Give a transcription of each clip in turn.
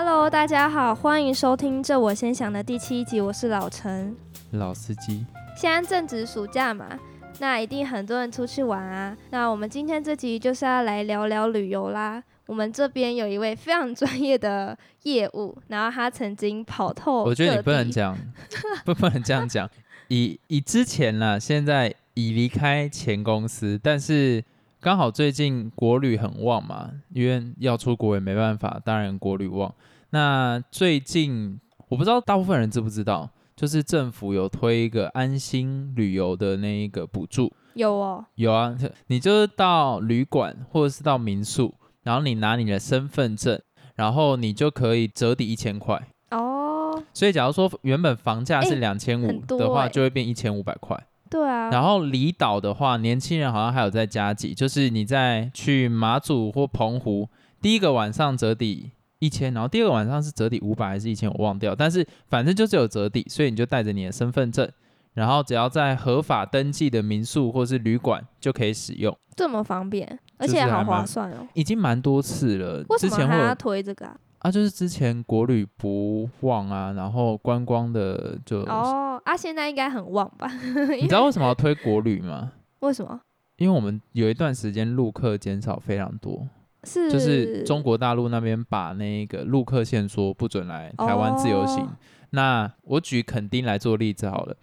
Hello，大家好，欢迎收听《这我先想》的第七集，我是老陈。老司机，现在正值暑假嘛，那一定很多人出去玩啊。那我们今天这集就是要来聊聊旅游啦。我们这边有一位非常专业的业务，然后他曾经跑透。我觉得你不能讲，不 不能这样讲。以以之前呢，现在已离开前公司，但是刚好最近国旅很旺嘛，因为要出国也没办法，当然国旅旺。那最近我不知道大部分人知不知道，就是政府有推一个安心旅游的那一个补助。有哦，有啊，你就是到旅馆或者是到民宿。然后你拿你的身份证，然后你就可以折抵一千块哦。所以假如说原本房价是两千五的话，就会变一千五百块。对啊。然后离岛的话，年轻人好像还有在加急，就是你在去马祖或澎湖，第一个晚上折抵一千，然后第二个晚上是折抵五百还是一千，我忘掉。但是反正就是有折抵，所以你就带着你的身份证。然后只要在合法登记的民宿或是旅馆就可以使用，这么方便，而且好划算哦。已经蛮多次了。为什么还要推这个啊？啊，就是之前国旅不旺啊，然后观光的就哦啊，现在应该很旺吧？你知道为什么要推国旅吗？为什么？因为我们有一段时间陆客减少非常多，是就是中国大陆那边把那个陆客限说不准来台湾自由行。那我举垦丁来做例子好了。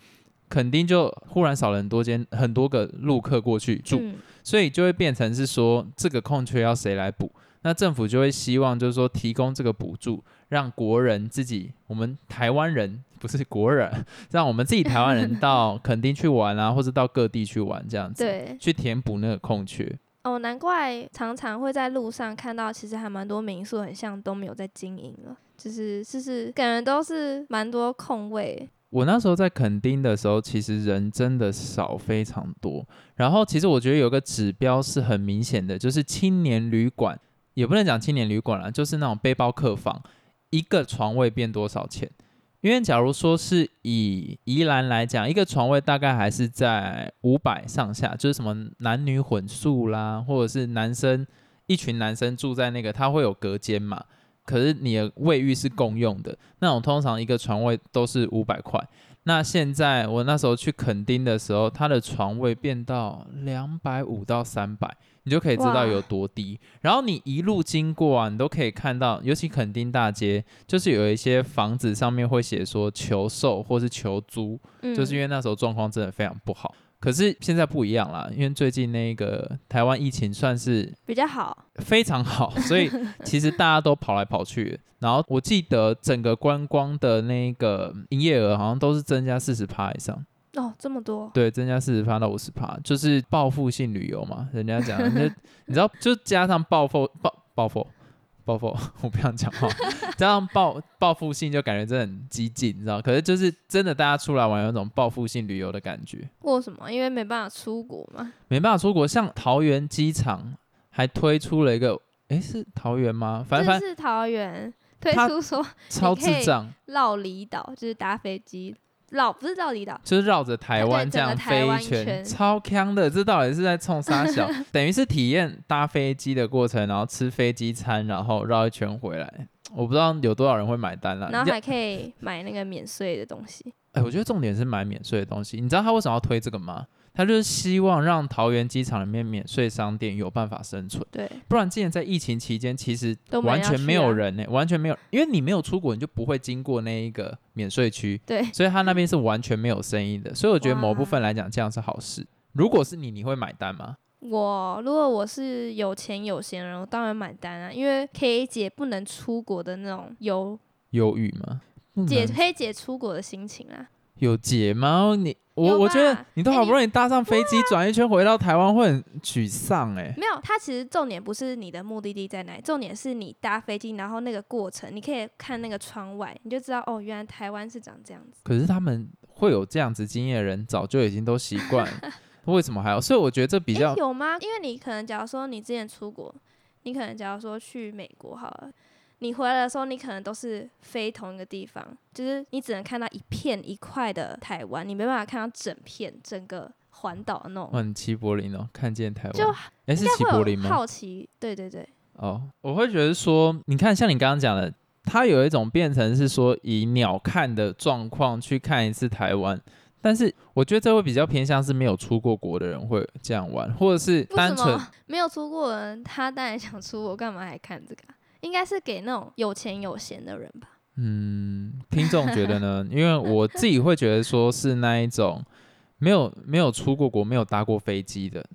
垦丁就忽然少了很多间很多个陆客过去住，所以就会变成是说这个空缺要谁来补？那政府就会希望就是说提供这个补助，让国人自己，我们台湾人不是国人，让我们自己台湾人 到垦丁去玩啊，或者到各地去玩这样子，对，去填补那个空缺。哦，难怪常常会在路上看到，其实还蛮多民宿很像都没有在经营了，就是就是感觉都是蛮多空位。我那时候在垦丁的时候，其实人真的少非常多。然后，其实我觉得有个指标是很明显的，就是青年旅馆，也不能讲青年旅馆了，就是那种背包客房，一个床位变多少钱？因为假如说是以宜兰来讲，一个床位大概还是在五百上下，就是什么男女混宿啦，或者是男生一群男生住在那个，它会有隔间嘛。可是你的卫浴是共用的，那种通常一个床位都是五百块。那现在我那时候去垦丁的时候，它的床位变到两百五到三百，你就可以知道有多低。然后你一路经过啊，你都可以看到，尤其垦丁大街，就是有一些房子上面会写说求售或是求租，就是因为那时候状况真的非常不好。可是现在不一样啦，因为最近那个台湾疫情算是比较好，非常好，所以其实大家都跑来跑去。然后我记得整个观光的那个营业额好像都是增加四十趴以上哦，这么多？对，增加四十趴到五十趴，就是报复性旅游嘛，人家讲，就你知道，就加上报复报报复。报复，我不想讲话。加上报报复性就感觉真的很激进，你知道？可是就是真的，大家出来玩有种报复性旅游的感觉。为什么？因为没办法出国嘛。没办法出国，像桃园机场还推出了一个，哎，是桃园吗？反正是桃园推出说超智障绕离岛，就是搭飞机。绕不是绕离岛，就是绕着台湾这样飞一圈，超坑的。这到底是在冲沙小？等于是体验搭飞机的过程，然后吃飞机餐，然后绕一圈回来。我不知道有多少人会买单了。然后还可以买那个免税的东西。哎，我觉得重点是买免税的东西。你知道他为什么要推这个吗？他就是希望让桃园机场里面免税商店有办法生存，对，不然之前在疫情期间其实完全没有人呢，完全没有，因为你没有出国，你就不会经过那一个免税区，对，所以他那边是完全没有生意的，所以我觉得某部分来讲这样是好事。如果是你，你会买单吗？我如果我是有钱有闲人，我当然买单啊，因为可以解不能出国的那种忧忧郁吗？解可以解出国的心情啊。有解吗？你我我觉得你都好不容易搭上飞机转一圈回到台湾会很沮丧哎。没有，它其实重点不是你的目的地在哪里，重点是你搭飞机然后那个过程，你可以看那个窗外，你就知道哦，原来台湾是长这样子。可是他们会有这样子经验的人早就已经都习惯，为什么还要？所以我觉得这比较有吗？因为你可能假如说你之前出国，你可能假如说去美国好了。你回来的时候，你可能都是飞同一个地方，就是你只能看到一片一块的台湾，你没办法看到整片整个环岛那种。很齐柏林哦，看见台湾就哎是齐柏林吗？好奇，对对对。哦，我会觉得说，你看像你刚刚讲的它有一种变成是说以鸟看的状况去看一次台湾，但是我觉得这会比较偏向是没有出过国的人会这样玩，或者是单纯 没有出过人，他当然想出国，干嘛还看这个啊、应该是给那种有钱有闲的人吧。嗯，听众觉得呢？因为我自己会觉得说是那一种没有没有出过国、没有搭过飞机的。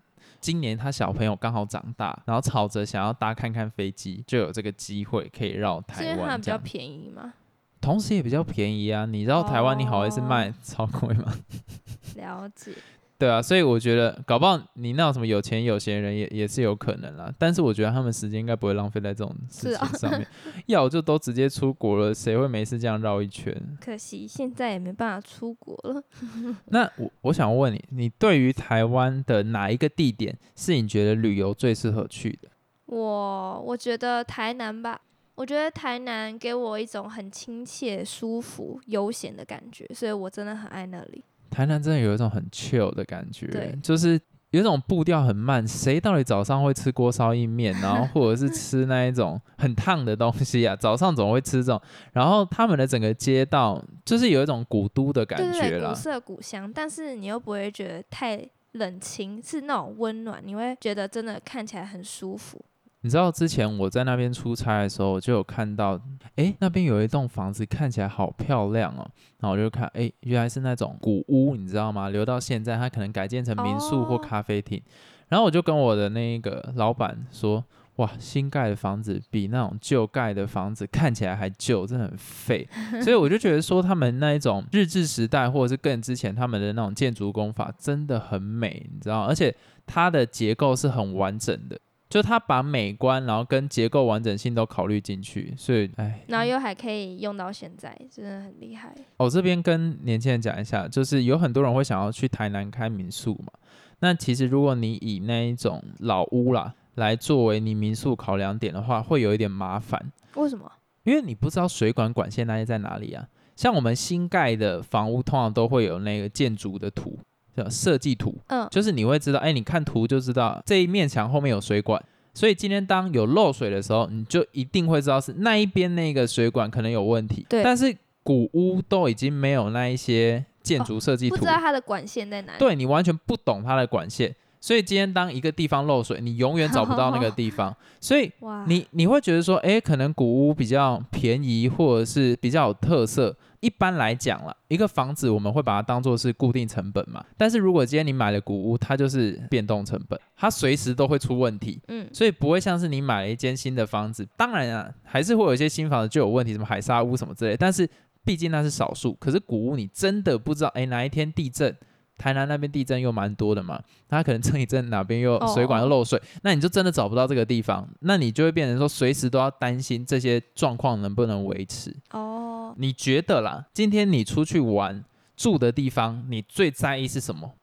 今年他小朋友刚好长大，然后吵着想要搭看看飞机，就有这个机会可以绕是因为它台湾，比较便宜吗？同时也比较便宜啊。你知道台湾你好意思哦卖超贵吗？了解，对啊，所以我觉得搞不好你那种什么有钱有闲人也也是有可能啦，但是我觉得他们时间应该不会浪费在这种事啊情上面，要就都直接出国了，谁会没事这样绕一圈？可惜现在也没办法出国了。那我我想问你，你对于台湾的哪一个地点是你觉得旅游最适合去的？我我觉得台南吧，我觉得台南给我一种很亲切、舒服、悠闲的感觉，所以我真的很爱那里。台南真的有一种很 chill 的感觉，就是有一种步调很慢。谁到底早上会吃锅烧意面，然后 或者是吃那一种很烫的东西啊？早上总会吃这种，然后他们的整个街道就是有一种古都的感觉啦古。色古香，但是你又不会觉得太冷清，是那种温暖，你会觉得真的看起来很舒服。你知道之前我在那边出差的时候，我就有看到，诶，那边有一栋房子看起来好漂亮哦。然后我就看，诶，原来是那种古屋，你知道吗？留到现在，它可能改建成民宿或哦咖啡厅。然后我就跟我的那个老板说，哇，新盖的房子比那种旧盖的房子看起来还旧，真的很废。所以我就觉得说，他们那一种日治时代或者是更之前他们的那种建筑工法真的很美，你知道，而且它的结构是很完整的。就它把美观，然后跟结构完整性都考虑进去，所以，哎，然后又还可以用到现在，真的很厉害。我、这边跟年轻人讲一下，就是有很多人会想要去台南开民宿嘛。那其实如果你以那一种老屋啦来作为你民宿考量点的话，会有一点麻烦，为什么？因为你不知道水管管线那些在哪里啊。像我们新盖的房屋，通常都会有那个建筑的图，叫设计图，嗯，就是你会知道，哎，你看图就知道这一面墙后面有水管，所以今天当有漏水的时候，你就一定会知道是那一边那个水管可能有问题。对。但是古屋都已经没有那一些建筑设计图，不知道它的管线在哪里。对你完全不懂它的管线，所以今天当一个地方漏水，你永远找不到那个地方，所以，你你会觉得说，哎，可能古屋比较便宜，或者是比较有特色。一般来讲啦，一个房子我们会把它当做是固定成本嘛。但是如果今天你买了古屋，它就是变动成本，它随时都会出问题，嗯，所以不会像是你买了一间新的房子。当然啊，还是会有一些新房子就有问题，什么海沙屋什么之类。但是毕竟那是少数。可是古屋你真的不知道，哎，哪一天地震？台南那边地震又蛮多的嘛，它可能这一震哪边又哦水管又漏水，那你就真的找不到这个地方，那你就会变成说随时都要担心这些状况能不能维持。哦，你觉得啦，今天你出去玩住的地方，你最在意是什么？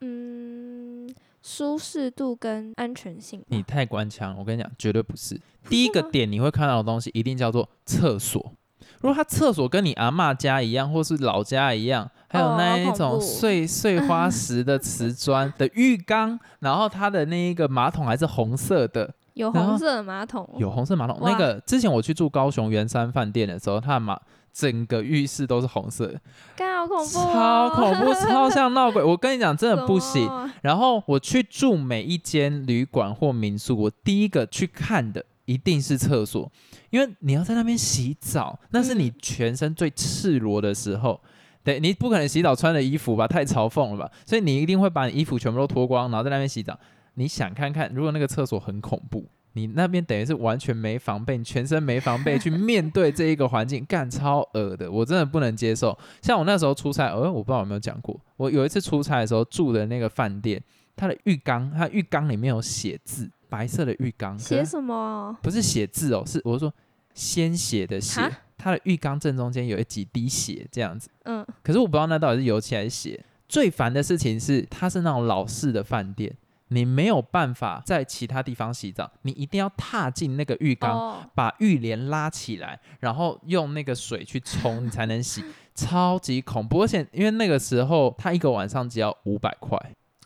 嗯，舒适度跟安全性。你太官腔，我跟你讲，绝对不是。第一个点你会看到的东西，一定叫做厕所。如果他厕所跟你阿嬷家一样，或是老家一样，还有哦那一种碎碎花石的瓷砖 的浴缸，然后它的那一个马桶还是红色的，有红色的马桶，有红色马桶。那个之前我去住高雄圆山饭店的时候，它的马整个浴室都是红色的，干好恐怖、超恐怖，超像闹鬼。我跟你讲，真的不行。然后我去住每一间旅馆或民宿，我第一个去看的一定是厕所，因为你要在那边洗澡，那是你嗯全身最赤裸的时候。对你不可能洗澡穿的衣服吧，太嘲讽了吧？所以你一定会把你衣服全部都脱光，然后在那边洗澡。你想看看，如果那个厕所很恐怖，你那边等于是完全没防备，你全身没防备去面对这一个环境，干超恶的，我真的不能接受。像我那时候出差，呃，我不知道有没有讲过，我有一次出差的时候住的那个饭店，它的浴缸，它浴缸里面有写字，白色的浴缸，写什么？不是写字哦，是我是说鲜血的血哈，它的浴缸正中间有一几滴血这样子。嗯，可是我不知道那到底是油漆还是血。最烦的事情是，它是那种老式的饭店，你没有办法在其他地方洗澡，你一定要踏进那个浴缸，哦，把浴帘拉起来，然后用那个水去冲，你才能洗，超级恐怖。而且因为那个时候，他一个晚上只要五百块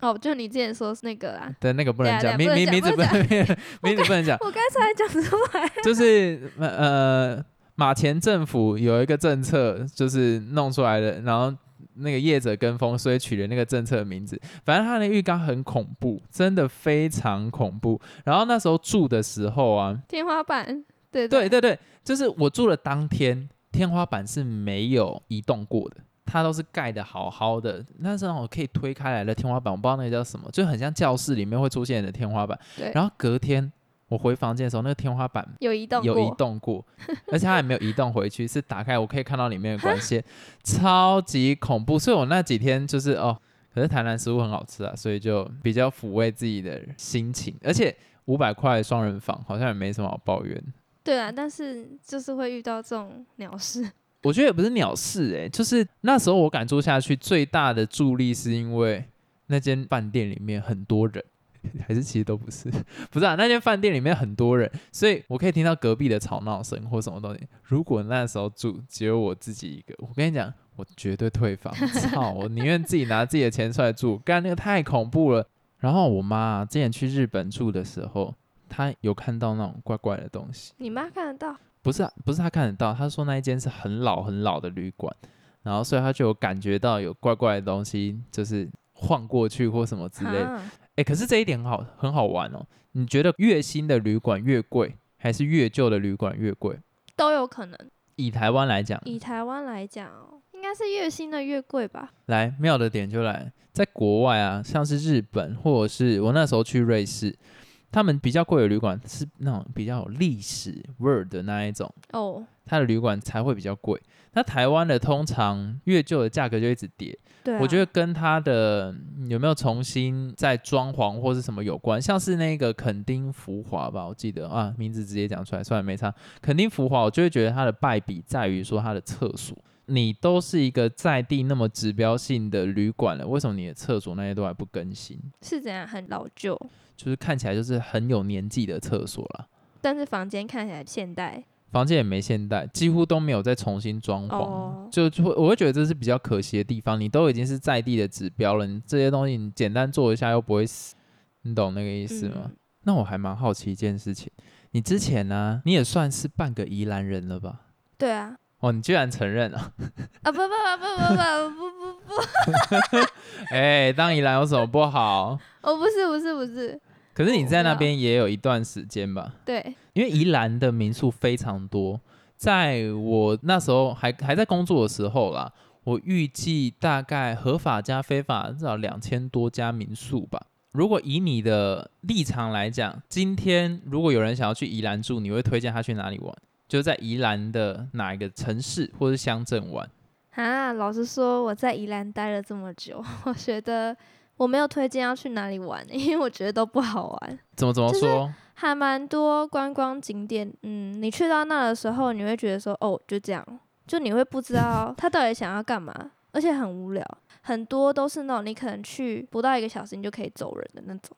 哦，就你之前说是那个啦，对那个不能讲，名名名字不不能能名字不能讲，我刚才讲出来，就是呃马前政府有一个政策，就是弄出来的，然后那个业者跟风，所以取了那个政策的名字。反正他的浴缸很恐怖，真的非常恐怖。然后那时候住的时候啊，天花板，对对对对，就是我住的当天，天花板是没有移动过的，它都是盖的好好的。那是那种可以推开来的天花板，我不知道那个叫什么，就很像教室里面会出现的天花板。对，然后隔天我回房间的时候，那个天花板有移动有移过，动过，而且它也没有移动回去，是打开我可以看到里面的光线，超级恐怖。所以我那几天就是哦，可是台南食物很好吃啊，所以就比较抚慰自己的心情。而且五百块双人房好像也没什么好抱怨。对啊，但是就是会遇到这种鸟事，我觉得也不是鸟事诶、就是那时候我敢住下去，最大的助力是因为那间饭店里面很多人，还是其实都不是，不是啊，那间饭店里面很多人，所以我可以听到隔壁的吵闹声或什么东西。如果那时候住只有我自己一个，我跟你讲，我绝对退房，操，我宁愿自己拿自己的钱出来住，干那个太恐怖了。然后我妈、之前去日本住的时候，她有看到那种怪怪的东西。你妈看得到，不是、啊，不是他看得到，他说那一间是很老很老的旅馆，然后所以他就有感觉到有怪怪的东西，就是晃过去或什么之类的。啊哎、可是这一点很好很好玩哦。你觉得越新的旅馆越贵，还是越旧的旅馆越贵？都有可能。以台湾来讲，以台湾来讲哦，应该是越新的越贵吧？来妙的点就来，在国外啊，像是日本或者是我那时候去瑞士，他们比较贵的旅馆是那种比较有历史味儿的那一种。哦，它的旅馆才会比较贵。那台湾的通常越旧的价格就一直跌，对、啊，我觉得跟它的嗯有没有重新在装潢或是什么有关，像是那个垦丁福华吧，我记得啊，名字直接讲出来，算了没差。垦丁福华，我就会觉得它的败笔在于说它的厕所。你都是一个在地那么指标性的旅馆了，为什么你的厕所那些都还不更新？是怎样很老旧，就是看起来就是很有年纪的厕所了。但是房间看起来现代。房间也没现代，几乎都没有再重新装潢，哦就就会我会觉得这是比较可惜的地方。你都已经是在地的指标了，你这些东西你简单做一下又不会死，你懂那个意思吗？嗯那我还蛮好奇一件事情，你之前呢、你也算是半个宜兰人了吧？对啊，哦，你居然承认了？啊不不不不不不不不，哎、当宜兰有什么不好？哦不是不是不是，可是你在那边也有一段时间吧？对，因为宜兰的民宿非常多，在我那时候还还在工作的时候啦，我预计大概合法加非法至少两千多家民宿吧。如果以你的立场来讲，今天如果有人想要去宜兰住，你会推荐他去哪里玩？就在宜兰的哪一个城市或是乡镇玩？啊，老实说，我在宜兰待了这么久，我觉得我没有推荐要去哪里玩，因为我觉得都不好玩，怎么怎么就是说？还蛮多观光景点。嗯，你去到那的时候，你会觉得说，哦，就这样，就你会不知道他到底想要干嘛，而且很无聊。很多都是那种你可能去不到一个小时你就可以走人的那种，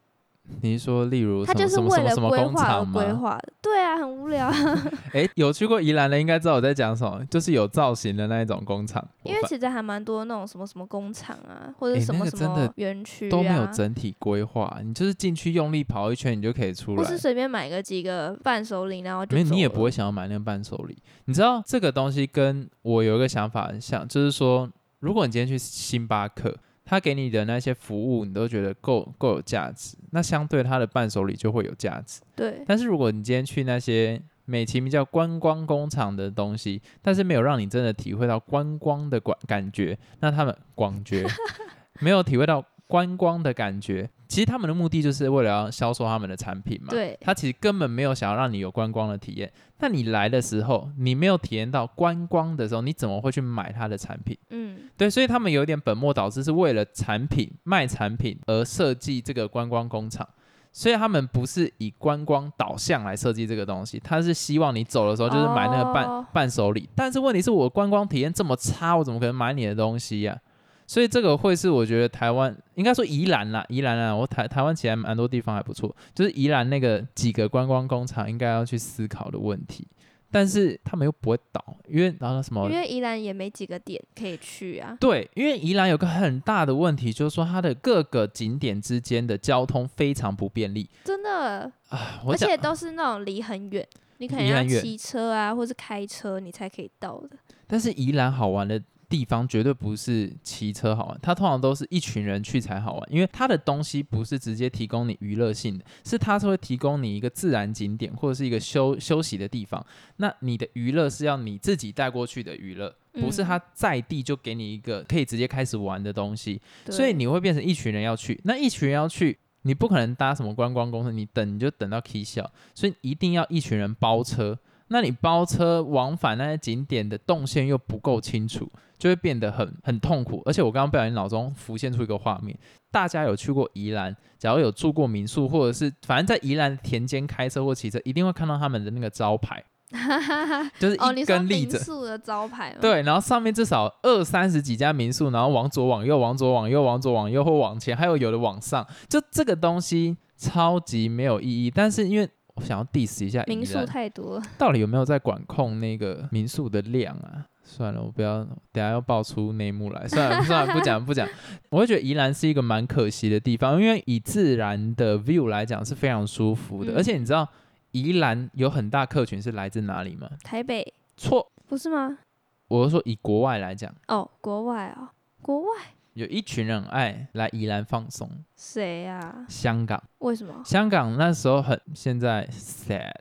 你是说例如他就是为了什么工规划而厂吗？规划。对啊，很无聊。哎、有去过宜兰的应该知道我在讲什么，就是有造型的那一种工厂。因为其实还蛮多那种什么什么工厂啊，或者什么什么园区都没有啊，整体规划，你就是进去用力跑一圈，你就可以出来不是。随便买个几个伴手礼，然后你也不会想要买那个伴手礼。你知道这个东西跟我有一个想法很像，就是说，如果你今天去星巴克，他给你的那些服务你都觉得够够有价值，那相对他的伴手礼就会有价值。对但是如果你今天去那些美其名叫观光工厂的东西，但是没有让你真的体会到观光的感感觉，那他们广觉 没有体会到观光的感觉。其实他们的目的就是为了要销售他们的产品嘛。对他其实根本没有想要让你有观光的体验。那你来的时候，你没有体验到观光的时候，你怎么会去买他的产品？嗯，对，所以他们有点本末倒置，是为了产品卖产品而设计这个观光工厂。所以他们不是以观光导向来设计这个东西，他是希望你走的时候就是买那个伴、哦伴手礼。但是问题是我观光体验这么差，我怎么可能买你的东西呀、所以这个会是我觉得台湾应该说宜兰啦，宜兰啊，我台台湾其实还蛮多地方还不错，就是宜兰那个几个观光工厂应该要去思考的问题。但是他们又不会倒，因为然后什么因为宜兰也没几个点可以去啊。对，因为宜兰有个很大的问题，就是说它的各个景点之间的交通非常不便利真的，啊。而且都是那种离很远，你可能要骑车啊，或是开车，你才可以到的。但是宜兰好玩的地方绝对不是骑车好玩，它通常都是一群人去才好玩，因为它的东西不是直接提供你娱乐性的，是它是会提供你一个自然景点或者是一个休休息的地方。那你的娱乐是要你自己带过去的娱乐，不是嗯他在地就给你一个可以直接开始玩的东西。对所以你会变成一群人要去，那一群人要去，你不可能搭什么观光公司，你等你就等到 K 笑，所以一定要一群人包车。那你包车往返那些景点的动线又不够清楚，就会变得很很痛苦。而且我刚刚不小心脑中浮现出一个画面，大家有去过宜兰，假如有住过民宿，或者是反正在宜兰田间开车或骑车，一定会看到他们的那个招牌，就是一根立着。民宿的招牌吗？，对，然后上面至少二三十几家民宿，然后往左往右，往左往右，往左往右或往前，还有有的往上，就这个东西超级没有意义。但是因为我想要 diss 一下民宿，太多了。到底有没有在管控那个民宿的量啊？算了，我不要，等下要爆出内幕来。算了，算了，不讲不讲。我会觉得宜兰是一个蛮可惜的地方，因为以自然的 view 来讲是非常舒服的，嗯而且你知道宜兰有很大客群是来自哪里吗？台北错，不是吗？我是说以国外来讲。哦，国外哦、国外有一群人很爱来宜兰放松。谁呀、香港，为什么？香港那时候很，现在 sad。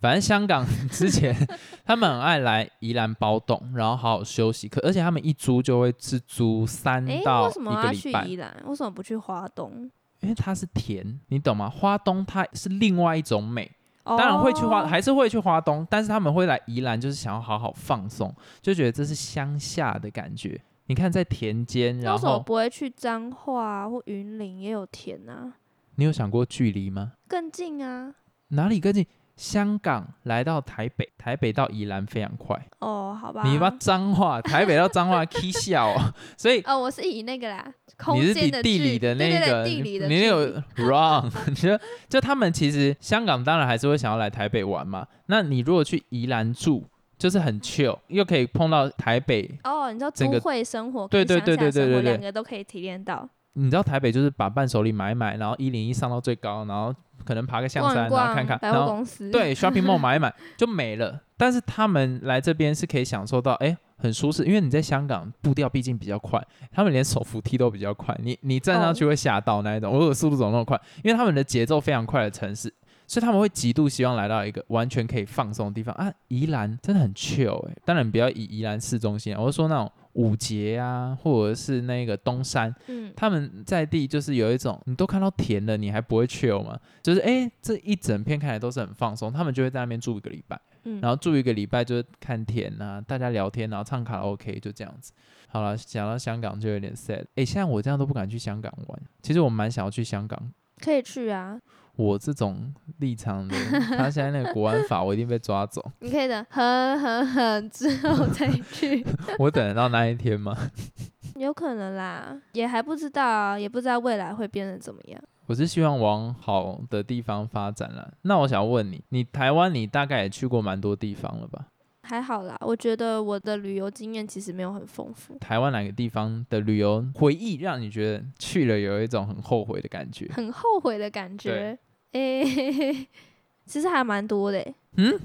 反正香港 之前 他们很爱来宜兰包栋，然后好好休息。可而且他们一租就会是租三，到一为什么要个礼拜，去宜兰？为什么不去花东？因为它是甜，你懂吗？花东它是另外一种美，当当然会去花，还是会去花东，但是他们会来宜兰，就是想要好好放松，就觉得这是乡下的感觉。你看在田间，然后不会去彰化啊或云林也有田啊？你有想过距离吗？更近啊！哪里更近？香港来到台北，台北到宜兰非常快。哦，好吧。你把彰化，台北到彰化 K 笑哦，所以哦，我是以那个啦，空你是间的比地理距对对对的那个，地理的你那距个 wrong，你说就他们其实香港当然还是会想要来台北玩嘛。那你如果去宜兰住，就是很 chill，又可以碰到台北。哦，你知道都会生活对对对对对对对两个都可以体验到。你知道台北就是把伴手礼买一买，然后一零一上到最高，然后可能爬个象山，逛逛然后看看，然后公司，对 shopping mall 买一买就没了。但是他们来这边是可以享受到，哎、很舒适，因为你在香港步调毕竟比较快，他们连手扶梯都比较快，你你站上去会吓到那一种，我有速度走那么快，因为他们的节奏非常快的城市。所以他们会极度希望来到一个完全可以放松的地方啊！宜兰真的很 chill 哎、当然不要以宜兰市中心啊，我是说那种五节啊，或者是那个东山，嗯，他们在地就是有一种，你都看到田了，你还不会 chill 吗？就是哎、诶这一整片看起来都是很放松，他们就会在那边住一个礼拜，嗯然后住一个礼拜就是看田啊，大家聊天，然后唱卡拉 OK，就这样子。好了，讲到香港就有点 sad。哎、现在我这样都不敢去香港玩，其实我蛮想要去香港。可以去啊，我这种立场的，他现在那个国安法，我一定被抓走。你可以等很很很之后 再去，我等得到那一天吗？有可能啦，也还不知道啊，也不知道未来会变得怎么样。我是希望往好的地方发展了。那我想问你，你台湾你大概也去过蛮多地方了吧？还好啦，我觉得我的旅游经验其实没有很丰富，台湾哪个地方的旅游回忆让你觉得去了有一种很后悔的感觉？很后悔的感觉。诶、其实还蛮多的、欸。嗯，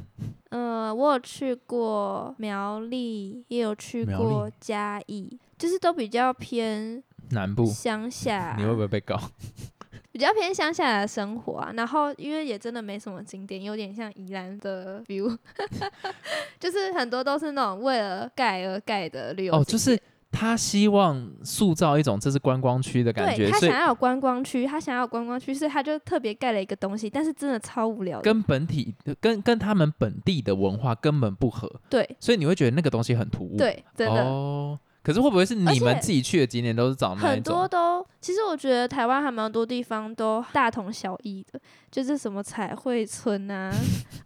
呃，我有去过苗栗，也有去苗过嘉义，就是都比较偏南部乡下，你会不会被告？比较偏乡下的生活啊。然后因为也真的没什么景点，有点像宜兰的 view，就是很多都是那种为了盖而盖的旅游哦，就是点他希望塑造一种这是观光区的感觉，对他想要有观光区，他想要有观光区，所以他就特别盖了一个东西，但是真的超无聊的。跟本体跟跟他们本地的文化根本不合，对所以你会觉得那个东西很突兀。对，真的。哦，可是会不会是你们自己去的景点都是找那一很多种？都，其实我觉得台湾还蛮多地方都大同小异的，就是什么彩绘村啊，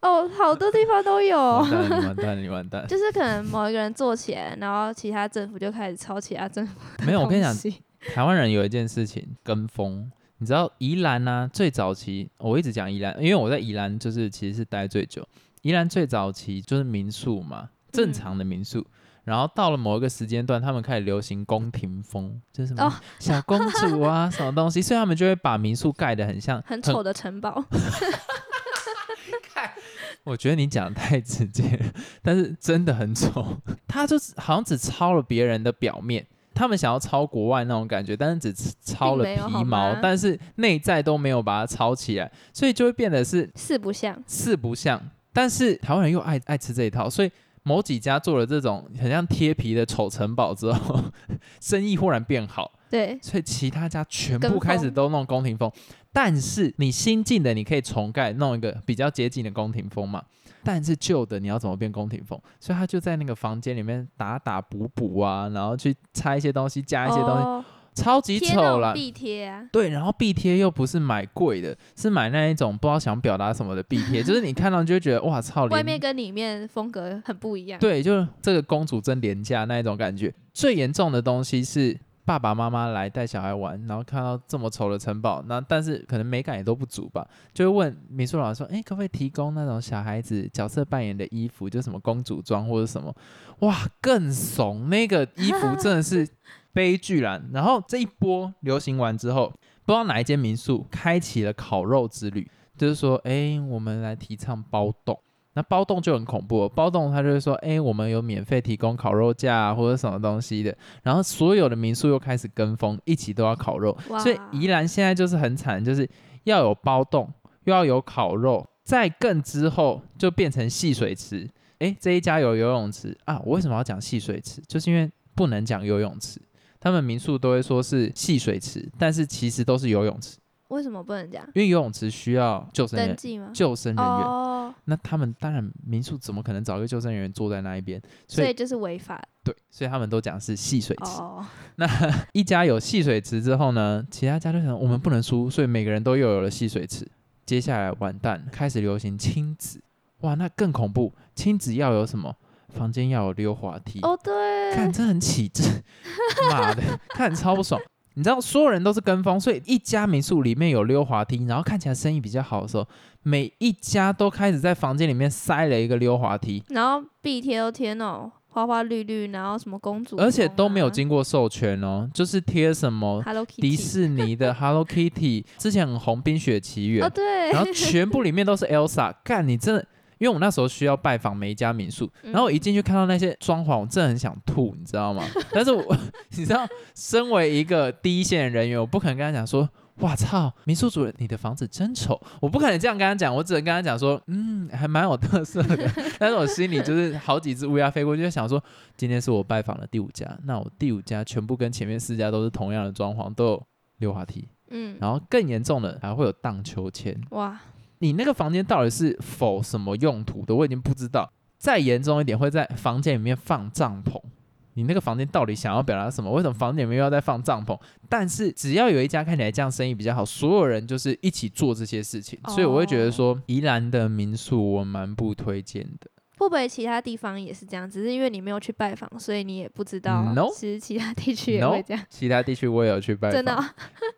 哦，好多地方都有。完蛋，你完蛋，你完蛋！就是可能某一个人做起来，然后其他政府就开始抄其他政府的没有，我跟你讲 台湾人有一件事情跟风，你知道宜兰呢、最早期我一直讲宜兰，因为我在宜兰就是其实是待最久。宜兰最早期就是民宿嘛，正常的民宿。然后到了某一个时间段，他们开始流行宫廷风，就是什哦么小公主啊，什么东西，所以他们就会把民宿盖得很像很丑的城堡。我觉得你讲的太直接了，但是真的很丑。他就是好像只抄了别人的表面，他们想要抄国外那种感觉，但是只抄了皮毛，但是内在都没有把它抄起来，所以就会变得是四不像，四不像。但是台湾人又爱爱吃这一套，所以某几家做了这种很像贴皮的丑城堡之后，生意忽然变好。对，所以其他家全部开始都弄宫廷风，但是你新进的你可以重盖弄一个比较接近的宫廷风嘛，但是旧的你要怎么变宫廷风？所以他就在那个房间里面打打补补啊，然后去拆一些东西，加一些东西，哦超级丑了。种壁贴啊，对，然后壁贴又不是买贵的，是买那一种不知道想表达什么的壁贴，就是你看到就会觉得哇操，外面跟里面风格很不一样。对，就是这个公主真廉价那一种感觉。最严重的东西是爸爸妈妈来带小孩玩，然后看到这么丑的城堡，那但是可能美感也都不足吧，就会问美术老师说：“哎，可不可以提供那种小孩子角色扮演的衣服，就什么公主装或者什么？”哇，更怂！那个衣服真的是悲剧啦。然后这一波流行完之后，不知道哪一间民宿开启了烤肉之旅，就是说，哎，我们来提倡包栋。那包栋就很恐怖哦，包栋他就会说，哎、我们有免费提供烤肉架、啊、或者什么东西的，然后所有的民宿又开始跟风，一起都要烤肉，所以宜兰现在就是很惨，就是要有包栋，又要有烤肉，再更之后就变成戏水池。哎，这一家有游泳池啊，我为什么要讲戏水池？就是因为不能讲游泳池，他们民宿都会说是戏水池，但是其实都是游泳池，为什么不能讲因为游泳池需要救生员、登记吗？救生人员。哦，那他们当然民宿怎么可能找一个救生人员坐在那一边？所以就是违法对，所以他们都讲是戏水池。哦。那一家有戏水池之后呢，其他家就想我们不能输，所以每个人都又有了戏水池。接下来完蛋，开始流行亲子，哇，那更恐怖！亲子要有什么？房间要有溜滑梯，哦，对，看这很起劲，妈的，看超不爽。你知道所有人都是跟风，所以一家民宿里面有溜滑梯，然后看起来生意比较好的时候，每一家都开始在房间里面塞了一个溜滑梯，然后壁贴都贴那种花花绿绿，然后什么公主、而且都没有经过授权哦，就是贴什么 Hello Kitty 迪士尼的 Hello Kitty，之前很红《冰雪奇缘哦，》，对，然后全部里面都是 Elsa，干你真的。因为我那时候需要拜访每一家民宿，嗯然后我一进去看到那些装潢，我真的很想吐，你知道吗？但是我，你知道，身为一个第一线人员，我不可能跟他讲说，哇操，民宿主人，你的房子真丑，我不可能这样跟他讲，我只能跟他讲说，嗯，还蛮有特色的。但是我心里就是好几只乌鸦飞过去，就想说，今天是我拜访的第五家，那我第五家全部跟前面四家都是同样的装潢，都有溜滑梯，嗯，然后更严重的还会有荡秋千。哇，你那个房间到底是否什么用途的，我已经不知道。再严重一点，会在房间里面放帐篷。你那个房间到底想要表达什么？为什么房间里面又要再放帐篷？但是只要有一家看起来这样生意比较好，所有人就是一起做这些事情，所以我会觉得说，宜兰的民宿我蛮不推荐的。会不会其他地方也是这样？只是因为你没有去拜访，所以你也不知道，No 其实其他地区也会这样。其他地区我也有去拜访，真的哦、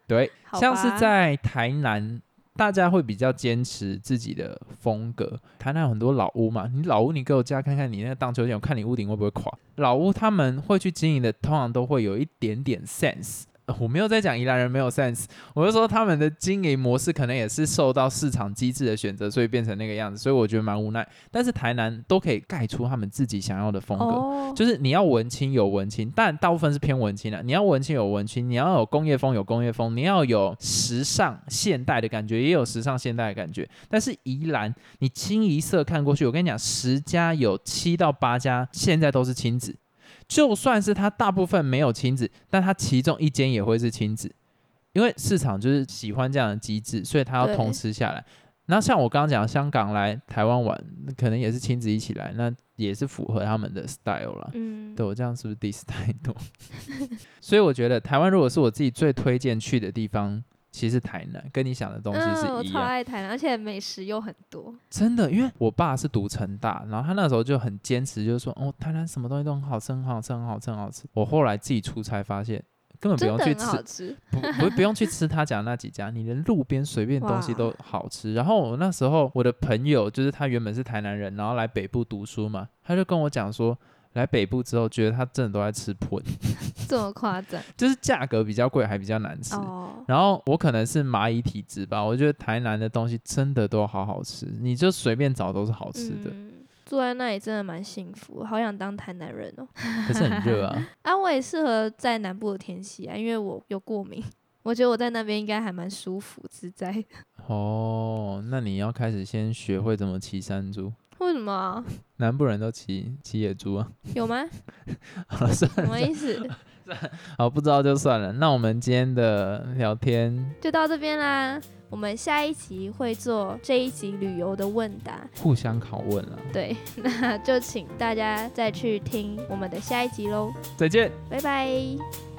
对，好像是在台南，大家会比较坚持自己的风格。台南有很多老屋嘛，你老屋你给我家看看你那个荡秋千，我看你屋顶会不会垮。老屋他们会去经营的，通常都会有一点点 sense。呃我没有在讲宜兰人没有 sense，我是说他们的经营模式可能也是受到市场机制的选择，所以变成那个样子，所以我觉得蛮无奈。但是台南都可以盖出他们自己想要的风格，哦，就是你要文青有文青，但大部分是偏文青的。你要文青有文青，你要有工业风有工业风，你要有时尚现代的感觉，也有时尚现代的感觉。但是宜兰，你清一色看过去，我跟你讲，十家有七到八家现在都是亲子，就算是它大部分没有亲子，但它其中一间也会是亲子，因为市场就是喜欢这样的机制，所以它要对同时下来。那像我刚刚讲，香港来台湾玩，可能也是亲子一起来，那也是符合他们的 style 啦。嗯，对我这样是不是 diss 太多？所以我觉得台湾如果是我自己最推荐去的地方，其实台南跟你想的东西嗯，我超是一样。爱台南，而且美食又很多。真的，因为我爸是读成大，然后他那时候就很坚持，就是说，哦，台南什么东西都很好吃，很好吃，很好吃，很好吃。我后来自己出差发现，根本不用去吃，吃，不不不用去吃他讲的那几家，你连路边随便东西都好吃。然后我那时候我的朋友就是他原本是台南人，然后来北部读书嘛，他就跟我讲说，来北部之后，觉得他真的都在吃喷，这么夸张就是价格比较贵，还比较难吃。哦。然后我可能是蚂蚁体质吧，我觉得台南的东西真的都好好吃，你就随便找都是好吃的。嗯，住在那里真的蛮幸福，好想当台南人哦。可是很热啊，啊，我也适合在南部的天气啊，因为我有过敏。我觉得我在那边应该还蛮舒服自在。哦，那你要开始先学会怎么骑山猪。为什么啊？南部人都骑骑野猪啊？有吗？好了，算什么意思？好，不知道就算了。那我们今天的聊天就到这边啦。我们下一集会做这一集旅游的问答，互相拷问了。对，那就请大家再去听我们的下一集喽。再见。拜拜。